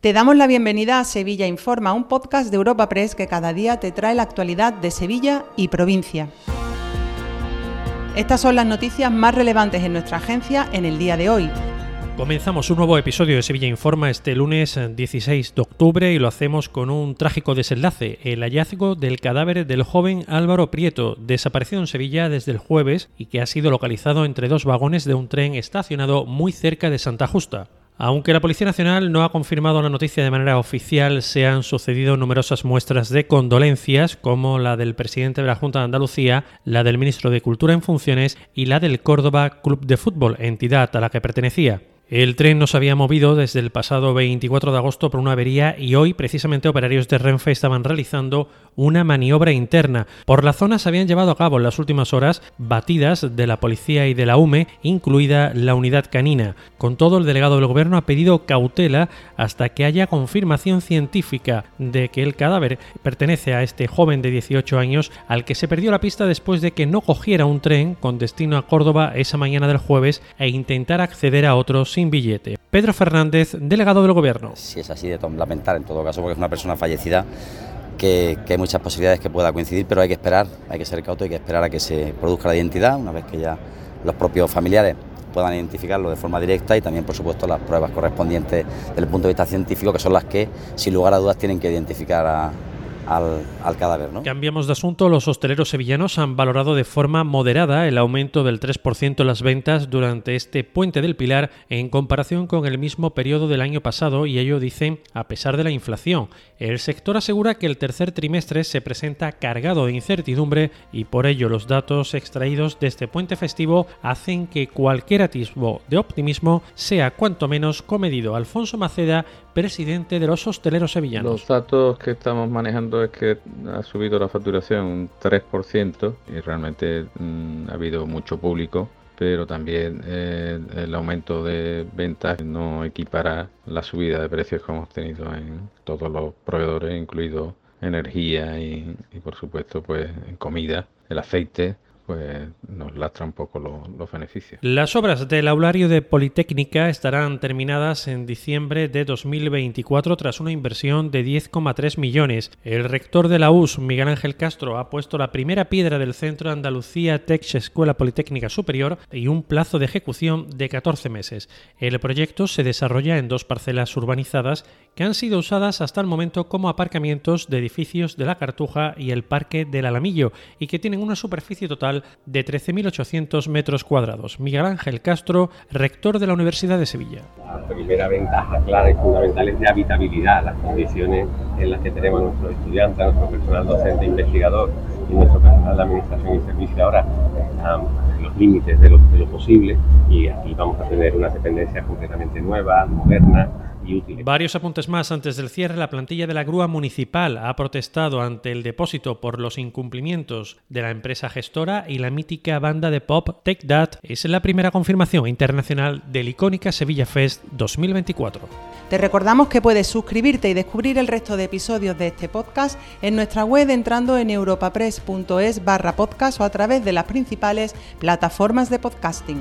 Te damos la bienvenida a Sevilla Informa, un podcast de Europa Press que cada día te trae la actualidad de Sevilla y provincia. Estas son las noticias más relevantes en nuestra agencia en el día de hoy. Comenzamos un nuevo episodio de Sevilla Informa este lunes 16 de octubre y lo hacemos con un trágico desenlace, el hallazgo del cadáver del joven Álvaro Prieto, desaparecido en Sevilla desde el jueves y que ha sido localizado entre dos vagones de un tren estacionado muy cerca de Santa Justa. Aunque la Policía Nacional no ha confirmado la noticia de manera oficial, se han sucedido numerosas muestras de condolencias, como la del presidente de la Junta de Andalucía, la del ministro de Cultura en funciones y la del Córdoba Club de Fútbol, entidad a la que pertenecía. El tren no se había movido desde el pasado 24 de agosto por una avería y hoy precisamente operarios de Renfe estaban realizando una maniobra interna. Por la zona se habían llevado a cabo en las últimas horas batidas de la policía y de la UME, incluida la unidad canina. Con todo, el delegado del gobierno ha pedido cautela hasta que haya confirmación científica de que el cadáver pertenece a este joven de 18 años al que se perdió la pista después de que no cogiera un tren con destino a Córdoba esa mañana del jueves e intentara acceder a otros billete. Pedro Fernández, delegado del Gobierno. Si es así, de lamentar en todo caso, porque es una persona fallecida. Que, hay muchas posibilidades que pueda coincidir, pero hay que esperar, hay que ser cauto, hay que esperar a que se produzca la identidad, una vez que ya los propios familiares puedan identificarlo de forma directa y también, por supuesto, las pruebas correspondientes desde el punto de vista científico, que son las que, sin lugar a dudas, tienen que identificar a, al, cadáver. Cambiamos de asunto. Los hosteleros sevillanos han valorado de forma moderada el aumento del 3% en las ventas durante este puente del Pilar en comparación con el mismo periodo del año pasado y ello dicen a pesar de la inflación. El sector asegura que el tercer trimestre se presenta cargado de incertidumbre y por ello los datos extraídos de este puente festivo hacen que cualquier atisbo de optimismo sea cuanto menos comedido. Alfonso Maceda, presidente de los hosteleros sevillanos. Los datos que estamos manejando es que ha subido la facturación un 3% y realmente mm, ha habido mucho público, pero también eh, el aumento de ventas no equipara la subida de precios que hemos tenido en todos los proveedores, incluido energía y, y por supuesto pues comida, el aceite pues nos lastra un poco los beneficios. Las obras del aulario de Politécnica estarán terminadas en diciembre de 2024 tras una inversión de 10,3 millones. El rector de la US, Miguel Ángel Castro, ha puesto la primera piedra del Centro Andalucía Tech Escuela Politécnica Superior y un plazo de ejecución de 14 meses. El proyecto se desarrolla en dos parcelas urbanizadas que han sido usadas hasta el momento como aparcamientos de edificios de la Cartuja y el Parque del Alamillo y que tienen una superficie total de 13.800 metros cuadrados. Miguel Ángel Castro, rector de la Universidad de Sevilla. La primera ventaja clara y fundamental es de habitabilidad, las condiciones en las que tenemos a nuestros estudiantes, a nuestro personal docente investigador y nuestro personal de administración y servicio ahora están en los límites de lo, de lo posible y aquí vamos a tener una dependencia completamente Varios apuntes más antes del cierre. La plantilla de la grúa municipal ha protestado ante el depósito por los incumplimientos de la empresa gestora y la mítica banda de pop Take That es la primera confirmación internacional del icónica Sevilla Fest 2024. Te recordamos que puedes suscribirte y descubrir el resto de episodios de este podcast en nuestra web entrando en europapress.es barra podcast o a través de las principales plataformas de podcasting.